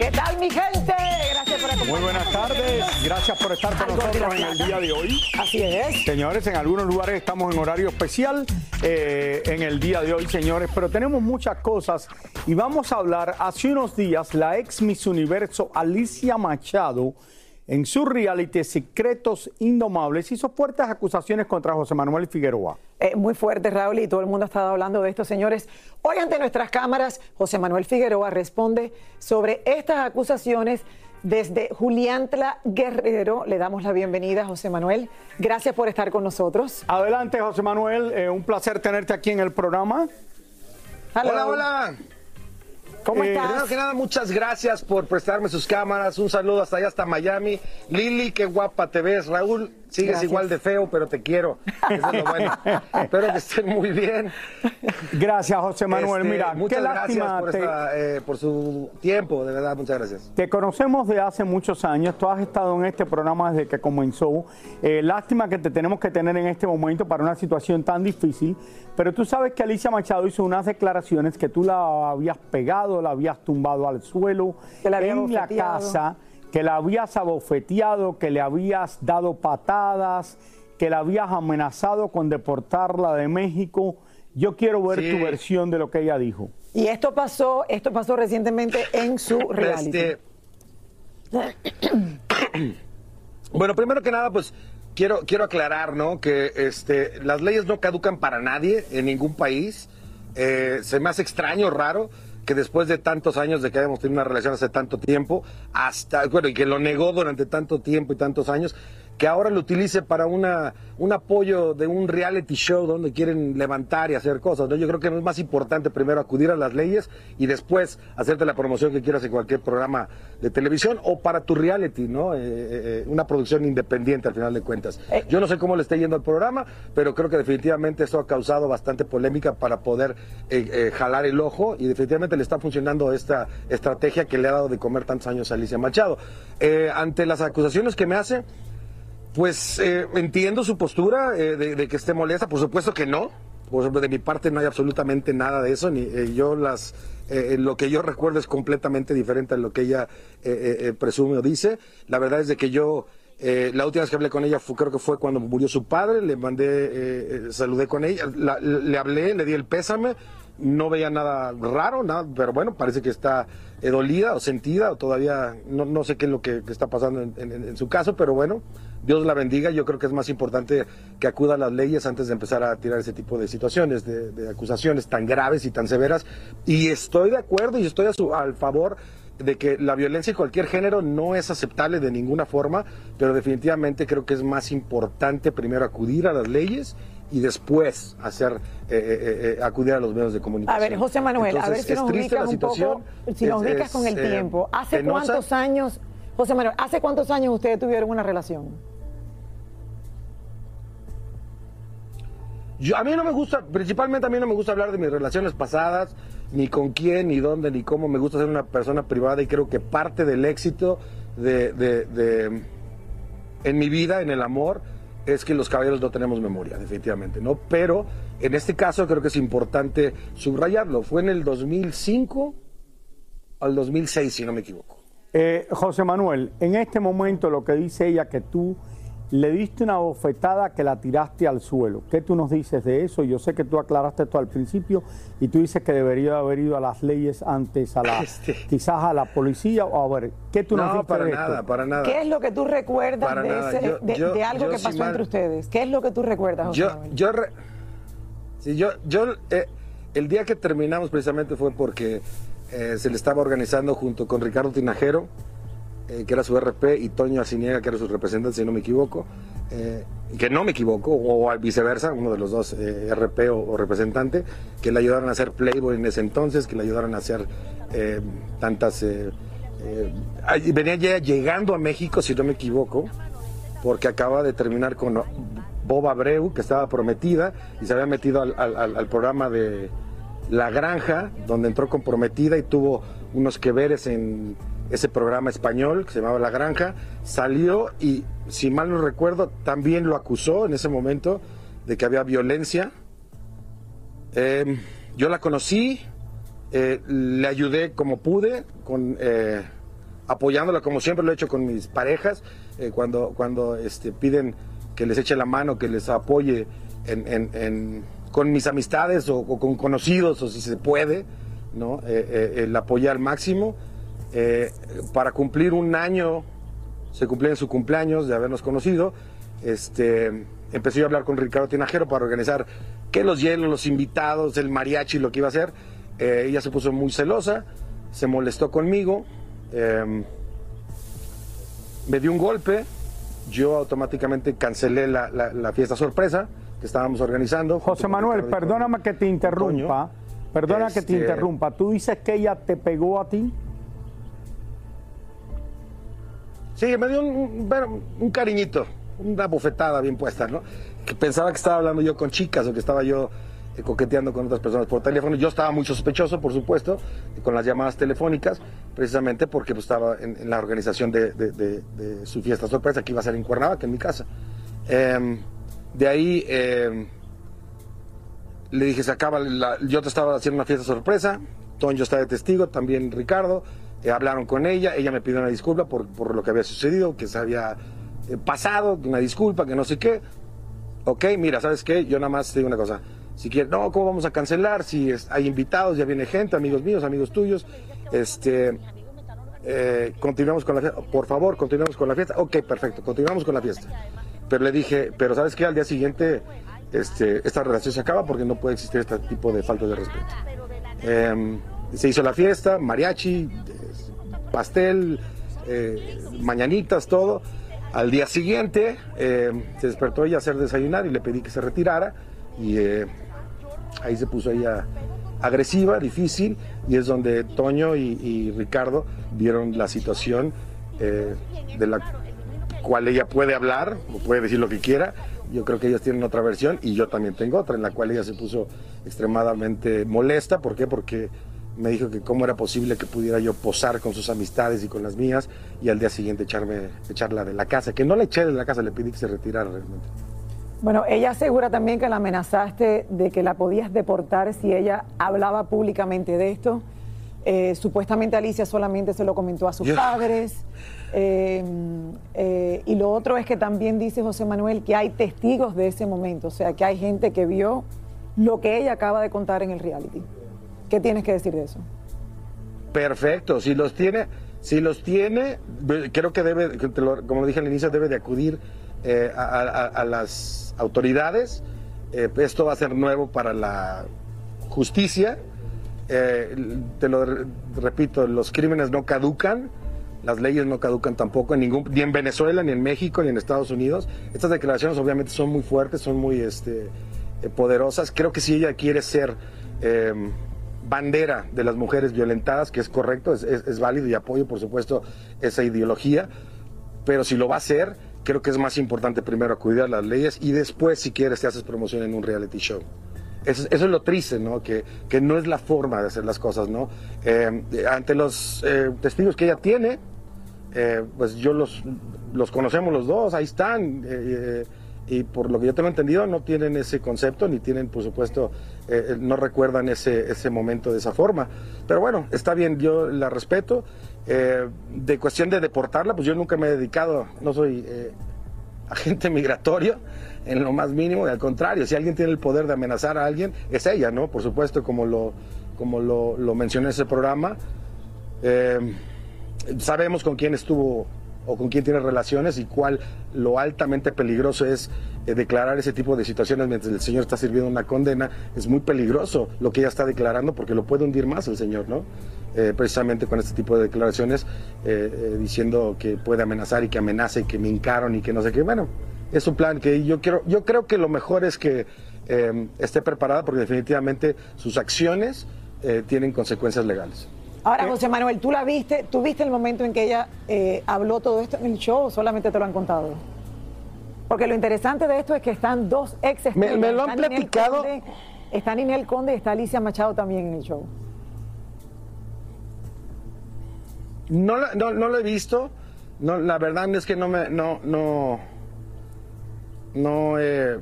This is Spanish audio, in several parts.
¿Qué tal mi gente? Gracias por acompañarnos. Muy buenas tardes, gracias por estar con nosotros en el día de hoy. Así es. Señores, en algunos lugares estamos en horario especial eh, en el día de hoy, señores, pero tenemos muchas cosas y vamos a hablar. Hace unos días, la ex Miss Universo Alicia Machado, en su reality Secretos Indomables, hizo fuertes acusaciones contra José Manuel Figueroa. Eh, muy fuerte, Raúl, y todo el mundo ha estado hablando de esto, señores. Hoy ante nuestras cámaras, José Manuel Figueroa responde sobre estas acusaciones desde Juliantla Guerrero. Le damos la bienvenida, José Manuel. Gracias por estar con nosotros. Adelante, José Manuel, eh, un placer tenerte aquí en el programa. Hello. Hola, hola. ¿Cómo Eh, estás? Primero que nada, muchas gracias por prestarme sus cámaras. Un saludo hasta allá, hasta Miami. Lili, qué guapa te ves. Raúl, sigues Gracias. igual de feo, pero te quiero. Eso es lo bueno. Espero que estén muy bien. Gracias, José Manuel. Este, Mira, muchas qué lástima. gracias por, te- esta, eh, por su tiempo, de verdad, muchas gracias. Te conocemos de hace muchos años, tú has estado en este programa desde que comenzó. Eh, lástima que te tenemos que tener en este momento para una situación tan difícil, pero tú sabes que Alicia Machado hizo unas declaraciones que tú la habías pegado, la habías tumbado al suelo Que la en la casa, que la habías abofeteado, que le habías dado patadas, que la habías amenazado con deportarla de México. Yo quiero ver Sí. tu versión de lo que ella dijo. Y esto pasó, esto pasó recientemente en su reality. Este, bueno, primero que nada, pues quiero, quiero aclarar, ¿no? Que este, las leyes no caducan para nadie en ningún país. Eh, se me hace extraño, raro, que después de tantos años de que hayamos tenido una relación hace tanto tiempo, hasta, bueno, y que lo negó durante tanto tiempo y tantos años, que ahora lo utilice para una, un apoyo de un reality show donde quieren levantar y hacer cosas. ¿no? Yo creo que es más importante primero acudir a las leyes y después hacerte la promoción que quieras en cualquier programa de televisión o para tu reality, ¿no? Eh, eh, eh, una producción independiente al final de cuentas. Yo no sé cómo le está yendo al programa, pero creo que definitivamente esto ha causado bastante polémica para poder eh, jalar el ojo y definitivamente le está funcionando esta estrategia que le ha dado de comer tantos años a Alicia Machado. Ante las acusaciones que me hace, pues eh, entiendo su postura eh, de, que esté molesta, por supuesto que no. Por de mi parte no hay absolutamente nada de eso, eh, yo las eh, lo que yo recuerdo es completamente diferente a lo que ella eh, eh, presume o dice. La verdad es de que yo la última vez que hablé con ella fue, creo que fue cuando murió su padre, le mandé, saludé con ella, le hablé, le di el pésame, no veía nada raro, nada, pero bueno, parece que está dolida o sentida, o todavía no, no sé qué es lo que, está pasando en, su caso, pero bueno, Dios la bendiga. Yo creo que es más importante que acuda a las leyes antes de empezar a tirar ese tipo de situaciones, de, acusaciones tan graves y tan severas. Y estoy de acuerdo y estoy a su, al favor de que la violencia de cualquier género no es aceptable de ninguna forma, pero definitivamente creo que es más importante primero acudir a las leyes y después hacer eh, eh, eh, acudir a los medios de comunicación. A ver, José Manuel, a ver si nos ubicas un poco, si nos ubicas con el tiempo. ¿Hace cuántos años, José Manuel, hace cuántos años ustedes tuvieron una relación? Yo, a mí no me gusta, principalmente a mí no me gusta hablar de mis relaciones pasadas, ni con quién, ni dónde, ni cómo. Me gusta ser una persona privada y creo que parte del éxito de, de, en mi vida, en el amor, es que los caballeros no tenemos memoria, definitivamente, ¿no? Pero en este caso creo que es importante subrayarlo. Fue en el 2005 al 2006, si no me equivoco. Eh, José Manuel, en este momento lo que dice ella que tú le diste una bofetada que la tiraste al suelo. ¿Qué tú nos dices de eso? Yo sé que tú aclaraste esto al principio y tú dices que debería haber ido a las leyes antes, a la, este. quizás a la policía. O a ver, ¿qué tú nos no, dices para de nada, para nada. ¿Qué es lo que tú recuerdas de, algo que pasó entre ustedes? ¿Qué es lo que tú recuerdas, José Yo, yo, yo, yo eh, el día que terminamos precisamente fue porque eh, se le estaba organizando junto con Ricardo Tinajero eh, que era su RP, y Toño Asiniega, que era su representante, si no me equivoco, eh, que no me equivoco, o, viceversa, uno de los dos, eh, RP o, representante, que le ayudaron a hacer Playboy en ese entonces, que le ayudaron a hacer tantas... venía ya llegando a México, si no me equivoco, porque acaba de terminar con Boba Abreu, que estaba prometida, y se había metido al, programa de La Granja, donde entró comprometida y tuvo unos que veres en ese programa español que se llamaba La Granja, salió y, si mal no recuerdo, también lo acusó en ese momento de que había violencia. Em, yo la conocí, eh, le ayudé como pude, con, eh, apoyándola como siempre lo he hecho con mis parejas, eh, cuando, cuando este, piden que les eche la mano, que les apoye con mis amistades o, o, con conocidos, o si se puede, ¿no? el apoyar al máximo. Eh, para cumplir un año, se cumplía en su cumpleaños de habernos conocido, este, empecé a hablar con Ricardo Tinajero para organizar que los hielos, los invitados, el mariachi, lo que iba a hacer. Eh, ella se puso muy celosa, se molestó conmigo, em, me dio un golpe, yo automáticamente cancelé la, fiesta sorpresa que estábamos organizando. José Manuel, perdóname que te interrumpa, perdona que te este, interrumpa, tú dices que ella te pegó a ti. Sí, me dio un, cariñito, una bofetada bien puesta, ¿no? Que pensaba que estaba hablando yo con chicas o que estaba yo eh, coqueteando con otras personas por teléfono. Yo estaba muy sospechoso, por supuesto, con las llamadas telefónicas, precisamente porque pues, estaba en, la organización de, su fiesta sorpresa que iba a ser en Cuernavaca, en mi casa. Em, de ahí em, le dije, se acaba, yo te estaba haciendo una fiesta sorpresa, Toño está de testigo, también Ricardo. Eh, hablaron con ella, ella me pidió una disculpa por, por lo que había sucedido, que se había eh, pasado, una disculpa, que no sé qué. Ok, mira, ¿sabes qué? Yo nada más te digo una cosa. Si quieres, no, ¿cómo vamos a cancelar? Si hay invitados, ya viene gente, amigos míos, amigos tuyos. Este, eh, continuamos con la fiesta. Por favor, continuamos con la fiesta. Ok, perfecto, continuamos con la fiesta. Pero le dije, pero ¿sabes qué? Al día siguiente este, esta relación se acaba porque no puede existir este tipo de falta de respeto. Se hizo la fiesta, mariachi, pastel, eh, mañanitas, todo. Al día siguiente eh, se despertó ella a hacer desayunar y le pedí que se retirara y eh, ahí se puso ella agresiva, difícil y es donde Toño y, Ricardo vieron la situación de la cual ella puede hablar o puede decir lo que quiera. Yo creo que ellos tienen otra versión y yo también tengo otra en la cual ella se puso extremadamente molesta. ¿Por qué? Porque me dijo que cómo era posible que pudiera yo posar con sus amistades y con las mías y al día siguiente echarme, echarla de la casa, que no la eché de la casa, le pedí que se retirara realmente. Bueno, ella asegura también que la amenazaste de que la podías deportar si ella hablaba públicamente de esto. Eh, supuestamente Alicia solamente se lo comentó a sus padres. Eh, eh, y lo otro es que también dice José Manuel que hay testigos de ese momento, o sea, que hay gente que vio lo que ella acaba de contar en el reality. ¿Qué tienes que decir de eso? Perfecto, si los tiene, si los tiene, creo que debe, como dije al inicio, debe de acudir eh, a, las autoridades. Eh, esto va a ser nuevo para la justicia. Eh, te lo re- repito, los crímenes no caducan, las leyes no caducan tampoco en ningún, ni en Venezuela, ni en México, ni en Estados Unidos. Estas declaraciones obviamente son muy fuertes, son muy este, poderosas. Creo que si ella quiere ser bandera de las mujeres violentadas, que es correcto, es, es- válido y apoyo, por supuesto, esa ideología, pero si lo va a hacer, creo que es más importante primero acudir a las leyes y después, si quieres, te haces promoción en un reality show. Eso, es- lo triste, ¿no? Que, que no es la forma de hacer las cosas, ¿no? Eh, ante los eh, testigos que ella tiene, eh, pues yo los, los conocemos los dos, ahí están. y por lo que yo tengo entendido, no tienen ese concepto, ni tienen, por supuesto, eh, eh, no recuerdan ese, ese momento de esa forma. Pero bueno, está bien, yo la respeto. Eh, de cuestión de deportarla, pues yo nunca me he dedicado, no soy agente migratorio en lo más mínimo, y al contrario, si alguien tiene el poder de amenazar a alguien, es ella, ¿no? Por supuesto, como lo, como lo, mencioné en ese programa. Sabemos con quién estuvo o con quién tiene relaciones y cuál lo altamente peligroso es eh, declarar ese tipo de situaciones mientras el señor está sirviendo una condena. Es muy peligroso lo que ella está declarando porque lo puede hundir más el señor, ¿no? Eh, precisamente con este tipo de declaraciones eh, diciendo que puede amenazar y que amenaza y que me hincaron y que no sé qué. Bueno, es un plan que yo quiero, yo creo que lo mejor es que esté preparada porque definitivamente sus acciones tienen consecuencias legales. Ahora, José Manuel, ¿tú la viste? ¿Tú viste el momento en que ella eh, habló todo esto en el show o solamente te lo han contado? Porque lo interesante de esto es que están dos ex Me- me lo han platicado. Conde, está Ninel Conde y está Alicia Machado también en el show. No, la- no, no lo he visto. No, la verdad es que no me, no, no, no eh,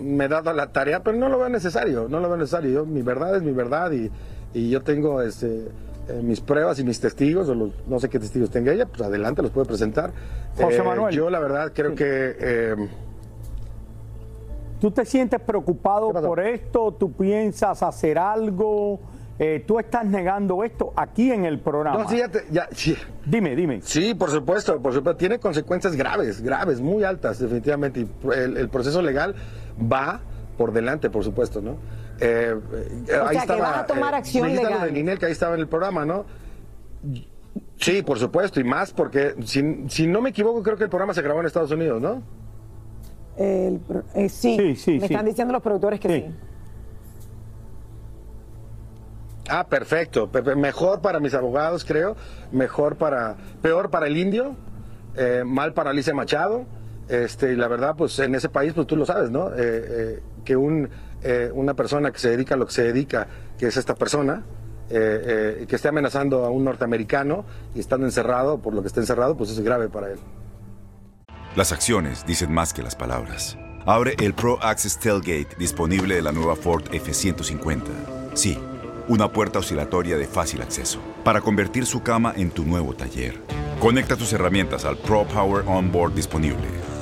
me he dado la tarea, pero no lo veo necesario, no lo veo necesario. Yo, mi verdad es mi verdad y, y yo tengo este, eh, mis pruebas y mis testigos, o los, no sé qué testigos tenga ella, pues adelante los puede presentar. José Eh, Manuel. Yo la verdad creo que... eh, ¿Tú te sientes preocupado por esto? ¿Tú piensas hacer algo? ¿Tú estás negando esto aquí en el programa? No, sí, ya te- ya- sí. Dime, dime. Sí, por supuesto, por supuesto. Tiene consecuencias graves, graves, muy altas, definitivamente. Y el, el proceso legal va por delante, por supuesto, ¿no? Eh, eh, O sea, que vas a tomar acción dijiste lo legal. de Ninel, que ahí estaba en el programa, ¿no? Sí, por supuesto, y más porque, si, si no me equivoco, creo que el programa se grabó en Estados Unidos, ¿no? El eh, sí, Sí, sí, me sí. están diciendo los productores que sí. Ah, perfecto. Pe- pe- Mejor para mis abogados, creo. Mejor para. Peor para el indio. eh, mal para Alicia Machado. Este, y la verdad, pues en ese país, pues tú lo sabes, ¿no? Eh, eh, que un, eh, una persona que se dedica a lo que se dedica, que es esta persona, eh, eh, que esté amenazando a un norteamericano y estando encerrado, por lo que está encerrado, pues es grave para él. Las acciones dicen más que las palabras. Abre el Pro Access Tailgate disponible de la nueva Ford F-150. Sí, una puerta oscilatoria de fácil acceso para convertir su cama en tu nuevo taller. Conecta tus herramientas al Pro Power Onboard disponible.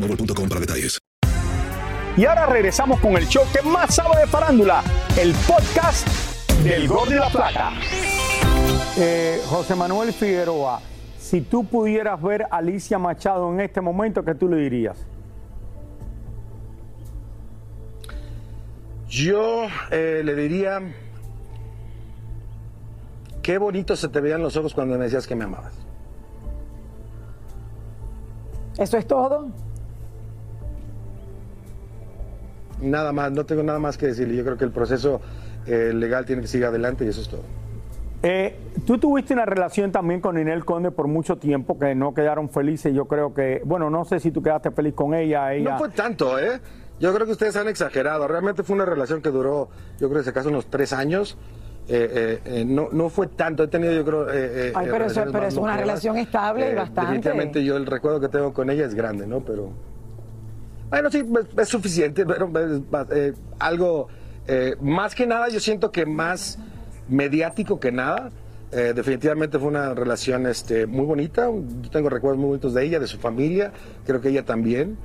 boostmobile.com para detalles. Y ahora regresamos con el show que más sabe de farándula, el podcast del Gol de la Plata. Eh, José Manuel Figueroa, si tú pudieras ver a Alicia Machado en este momento, ¿qué tú le dirías? Yo eh, le diría, qué bonito se te veían los ojos cuando me decías que me amabas. ¿Eso es todo? Nada más, no tengo nada más que decirle. Yo creo que el proceso eh, legal tiene que seguir adelante y eso es todo. Eh, tú tuviste una relación también con Ninel Conde por mucho tiempo que no quedaron felices. Yo creo que, bueno, no sé si tú quedaste feliz con ella. ella... No fue tanto, ¿eh? Yo creo que ustedes han exagerado. Realmente fue una relación que duró, yo creo que se casó unos tres años. Eh, eh, no, no fue tanto. He tenido, yo creo. Eh, Ay, pero, eso, pero es una relación estable y bastante. Definitivamente, yo el recuerdo que tengo con ella es grande, ¿no? Pero. Bueno, sí, es, suficiente, pero es, algo. más que nada, yo siento que más mediático que nada. definitivamente fue una relación este, muy bonita. Yo tengo recuerdos muy bonitos de ella, de su familia. Creo que ella también.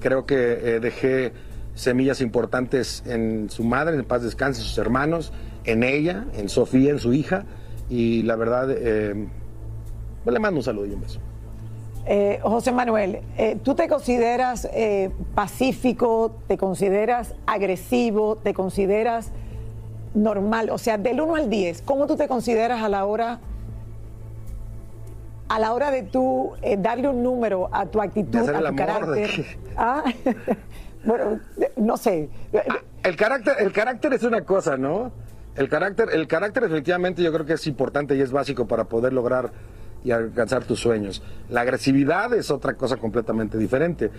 creo que dejé semillas importantes en su madre, en paz descanse, sus hermanos, en ella, en Sofía, en su hija. Y la verdad, eh, pues le mando un saludo y un beso. Eh, José Manuel, eh, ¿tú te consideras eh, pacífico, te consideras agresivo, te consideras normal? O sea, del 1 al 10, ¿cómo tú te consideras a la hora a la hora de tú eh, darle un número a tu actitud, a tu carácter? ¿Ah? bueno, no sé. Ah, el carácter, el carácter es una cosa, ¿no? El carácter, el carácter efectivamente yo creo que es importante y es básico para poder lograr y alcanzar tus sueños. La agresividad es otra cosa completamente diferente.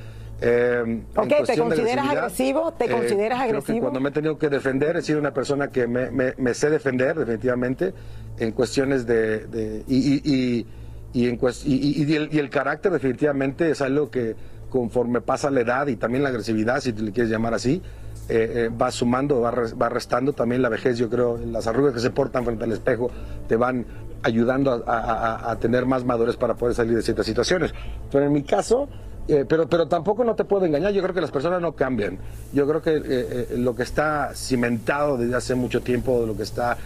Eh, ok, ¿te consideras agresivo? ¿Te eh, consideras agresivo? Creo que cuando me he tenido que defender, he sido una persona que me, me, sé defender definitivamente en cuestiones de... de y, y, y, en, y, el, y el carácter definitivamente es algo que conforme pasa la edad y también la agresividad, si te le quieres llamar así, eh, eh, va sumando, va, va, restando también la vejez, yo creo, las arrugas que se portan frente al espejo te van ayudando a, tener más madurez para poder salir de ciertas situaciones. Pero en mi caso, eh, pero, pero tampoco no te puedo engañar, yo creo que las personas no cambian. Yo creo que lo que está cimentado desde hace mucho tiempo, lo que está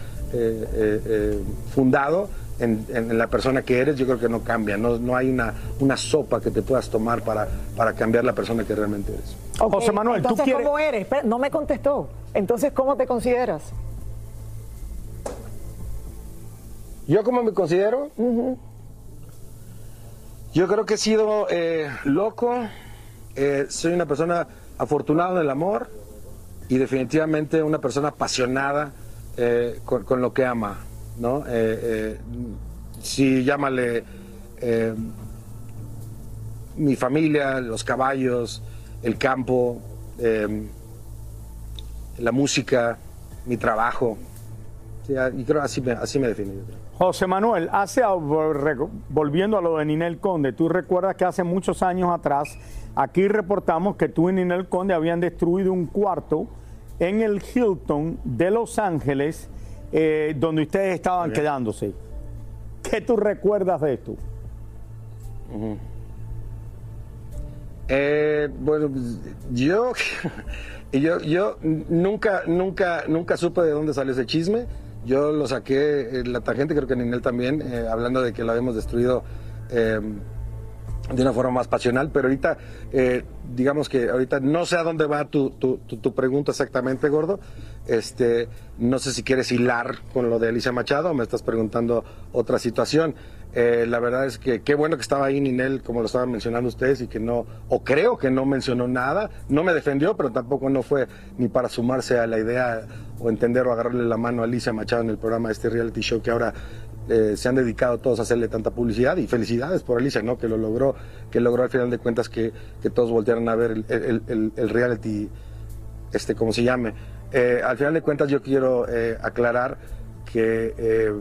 fundado, en, la persona que eres, yo creo que no cambia. No, no hay una, una sopa que te puedas tomar para, para cambiar la persona que realmente eres. José Manuel, Entonces, ¿tú ¿cómo eres? no me contestó. Entonces, ¿cómo te consideras? ¿Yo cómo me considero? Yo creo que he sido eh, loco, eh, soy una persona afortunada en el amor y definitivamente una persona apasionada eh, con, lo que ama. ¿no? Si llámale mi familia, los caballos, el campo, la música, mi trabajo. y creo así me, así me define. José Manuel, hace, volviendo a lo de Ninel Conde, tú recuerdas que hace muchos años atrás aquí reportamos que tú y Ninel Conde habían destruido un cuarto en el Hilton de Los Ángeles eh, donde ustedes estaban quedándose. ¿Qué tú recuerdas de esto? Eh, bueno, yo, yo, yo nunca, nunca, nunca supe de dónde salió ese chisme. Yo lo saqué en la tangente, creo que Ninel también, eh, hablando de que lo habíamos destruido de una forma más pasional, pero ahorita, digamos que ahorita no sé a dónde va tu, tu, tu pregunta exactamente, Gordo, este, no sé si quieres hilar con lo de Alicia Machado me estás preguntando otra situación. Eh, la verdad es que qué bueno que estaba ahí Ninel, como lo estaban mencionando ustedes, y que no, o creo que no mencionó nada, no me defendió, pero tampoco no fue ni para sumarse a la idea o entender o agarrarle la mano a Alicia Machado en el programa de este reality show que ahora eh, se han dedicado todos a hacerle tanta publicidad y felicidades por Alicia, ¿no? Que lo logró, que logró al final de cuentas que, que todos voltearan a ver el, el- el- reality, este, como se llame. Eh, al final de cuentas yo quiero aclarar que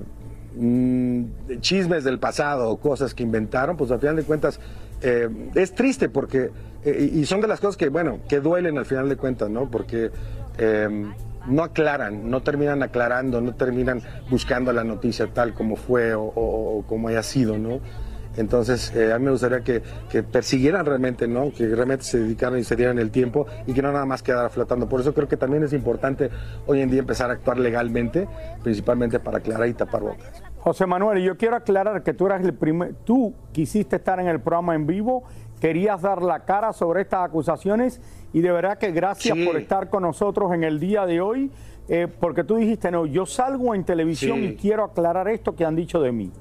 mm, chismes del pasado o cosas que inventaron, pues al final de cuentas eh, es triste porque, eh, y son de las cosas que, bueno, que duelen al final de cuentas, ¿no? Porque eh, no aclaran, no terminan aclarando, no terminan buscando la noticia tal como fue o, o- o como haya sido, ¿no? Entonces, eh, a mí me gustaría que, que persiguieran realmente, ¿no? Que realmente se dedicaran y se dieran el tiempo y que no nada más quedara flotando. Por eso creo que también es importante hoy en día empezar a actuar legalmente, principalmente para aclarar y tapar bocas. José Manuel, yo quiero aclarar que tú eras el primer, tú quisiste estar en el programa en vivo, querías dar la cara sobre estas acusaciones y de verdad que gracias Sí. por estar con nosotros en el día de hoy, eh, porque tú dijiste, no, yo salgo en televisión Sí. y quiero aclarar esto que han dicho de mí.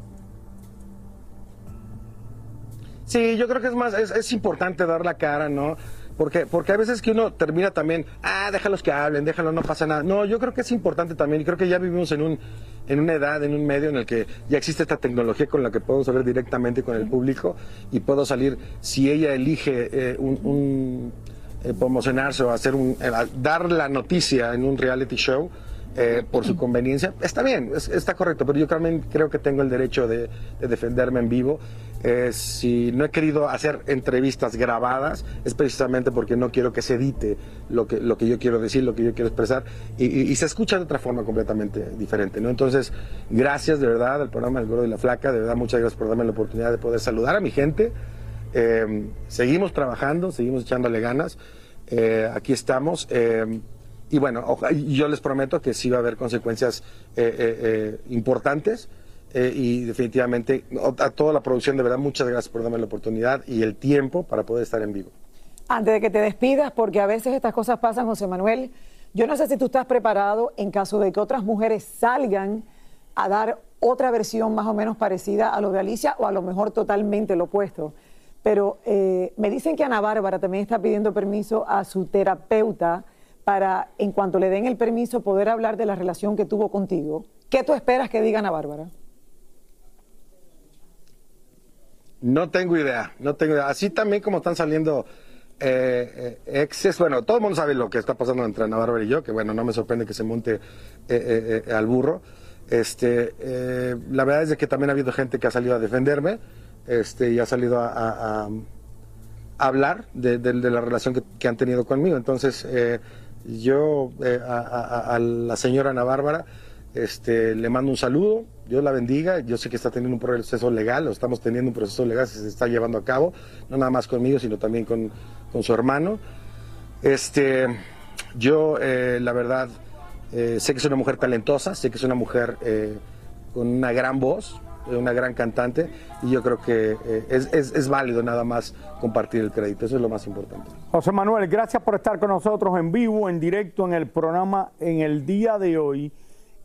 Sí, yo creo que es más, es, es importante dar la cara, ¿no? Porque, porque hay veces que uno termina también, ah, déjalos que hablen, déjalo, no pasa nada. No, yo creo que es importante también, y creo que ya vivimos en un, en una edad, en un medio en el que ya existe esta tecnología con la que podemos hablar directamente con el público y puedo salir, si ella elige eh, un, un, eh, promocionarse o hacer un, eh, dar la noticia en un reality show, eh, por su conveniencia, está bien, es- está correcto, pero yo también creo que tengo el derecho de, de defenderme en vivo. Eh, si no he querido hacer entrevistas grabadas, es precisamente porque no quiero que se edite lo que, lo que yo quiero decir, lo que yo quiero expresar, y, se escucha de otra forma completamente diferente. ¿no? Entonces, gracias de verdad al programa El Gordo y la Flaca, de verdad muchas gracias por darme la oportunidad de poder saludar a mi gente. Eh, seguimos trabajando, seguimos echándole ganas. Eh, aquí estamos. eh, y bueno, yo les prometo que sí va a haber consecuencias eh, eh, importantes. Eh, y definitivamente a toda la producción, de verdad, muchas gracias por darme la oportunidad y el tiempo para poder estar en vivo. Antes de que te despidas, porque a veces estas cosas pasan, José Manuel, yo no sé si tú estás preparado en caso de que otras mujeres salgan a dar otra versión más o menos parecida a lo de Alicia o a lo mejor totalmente lo opuesto. Pero eh, me dicen que Ana Bárbara también está pidiendo permiso a su terapeuta para, en cuanto le den el permiso, poder hablar de la relación que tuvo contigo. ¿Qué tú esperas que diga Ana Bárbara? No tengo idea, no tengo idea. Así también como están saliendo eh, eh, exes, bueno, todo el mundo sabe lo que está pasando entre Ana Bárbara y yo, que bueno, no me sorprende que se monte eh, eh, al burro. Este, la verdad es que también ha habido gente que ha salido a defenderme, este, y ha salido a, hablar de, la relación que, han tenido conmigo. Entonces, yo a la señora Ana Bárbara este, le mando un saludo, Dios la bendiga, yo sé que está teniendo un proceso legal, o estamos teniendo un proceso legal se está llevando a cabo, no nada más conmigo, sino también con, con su hermano. Este, yo, eh, la verdad, eh, sé que es una mujer talentosa, sé que es una mujer eh, con una gran voz, una gran cantante, y yo creo que es- es válido nada más compartir el crédito, eso es lo más importante. José Manuel, gracias por estar con nosotros en vivo, en directo, en el programa en el día de hoy,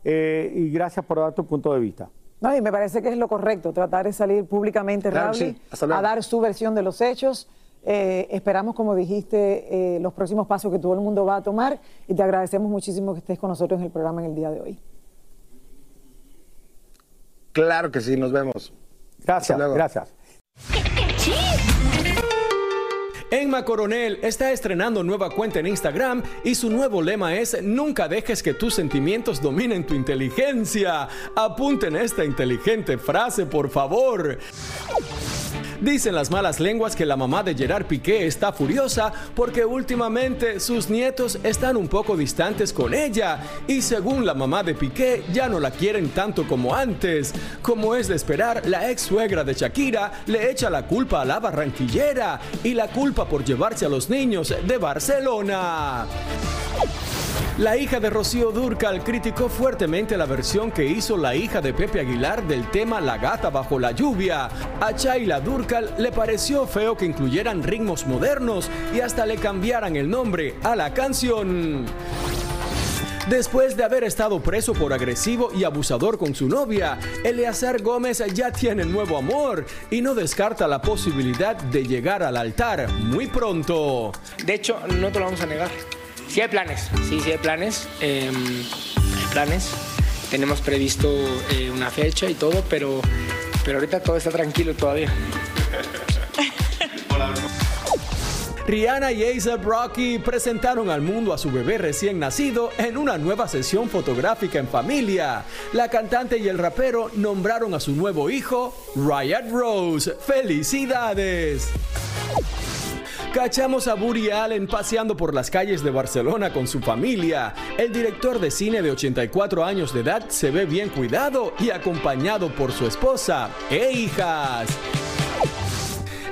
eh, y gracias por dar tu punto de vista. No, y me parece que es lo correcto, tratar de salir públicamente, Claro, Raúl, sí. A dar su versión de los hechos. Eh, esperamos, como dijiste, eh, los próximos pasos que todo el mundo va a tomar y te agradecemos muchísimo que estés con nosotros en el programa en el día de hoy. Claro que sí, nos vemos. Gracias, gracias. Emma Coronel está estrenando nueva cuenta en Instagram y su nuevo lema es Nunca dejes que tus sentimientos dominen tu inteligencia. Apunten esta inteligente frase, por favor. Dicen las malas lenguas que la mamá de Gerard Piqué está furiosa porque últimamente sus nietos están un poco distantes con ella y según la mamá de Piqué ya no la quieren tanto como antes. Como es de esperar, la ex suegra de Shakira le echa la culpa a la barranquillera y la culpa por llevarse a los niños de Barcelona. La hija de Rocío Durcal criticó fuertemente la versión que hizo la hija de Pepe Aguilar del tema La gata bajo la lluvia. A Chayla Durcal le pareció feo que incluyeran ritmos modernos y hasta le cambiaran el nombre a la canción. Después de haber estado preso por agresivo y abusador con su novia, Eleazar Gómez ya tiene nuevo amor y no descarta la posibilidad de llegar al altar muy pronto. De hecho, no te lo vamos a negar. Sí hay planes, sí, sí hay planes. eh, hay planes. tenemos previsto eh, una fecha y todo, pero, pero ahorita todo está tranquilo todavía. Rihanna y A$AP Rocky presentaron al mundo a su bebé recién nacido en una nueva sesión fotográfica en familia. La cantante y el rapero nombraron a su nuevo hijo Riot Rose. ¡Felicidades! Cachamos a Woody Allen paseando por las calles de Barcelona con su familia. El director de cine de 84 años de edad se ve bien cuidado y acompañado por su esposa e hijas.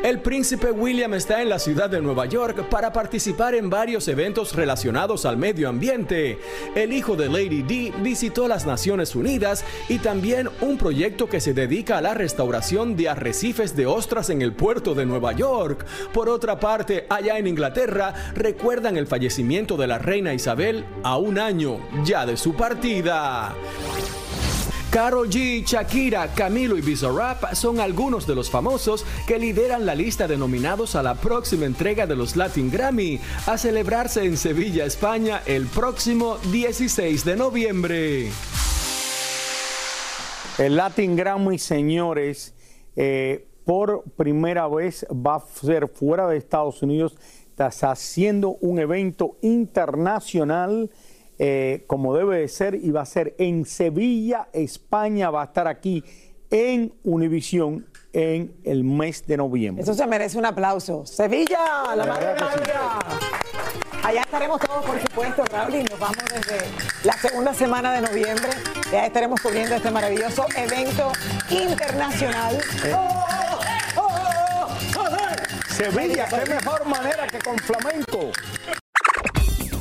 El príncipe William está en la ciudad de Nueva York para participar en varios eventos relacionados al medio ambiente. El hijo de Lady D visitó las Naciones Unidas y también un proyecto que se dedica a la restauración de arrecifes de ostras en el puerto de Nueva York. Por otra parte, allá en Inglaterra recuerdan el fallecimiento de la reina Isabel a un año ya de su partida. Karol G, Shakira, Camilo y Bizarrap son algunos de los famosos que lideran la lista de nominados a la próxima entrega de los Latin Grammy, a celebrarse en Sevilla, España, el próximo 16 de noviembre. El Latin Grammy, señores, eh, por primera vez va a ser fuera de Estados Unidos, está haciendo un evento internacional eh, como debe de ser y va a ser en Sevilla, España, va a estar aquí en Univisión en el mes de noviembre. Eso se merece un aplauso. Sevilla, la madre Allá estaremos todos, por supuesto, Raúl, nos vamos desde la segunda semana de noviembre. Ya estaremos cubriendo este maravilloso evento internacional. Eh. Sevilla, qué mejor manera que con flamenco.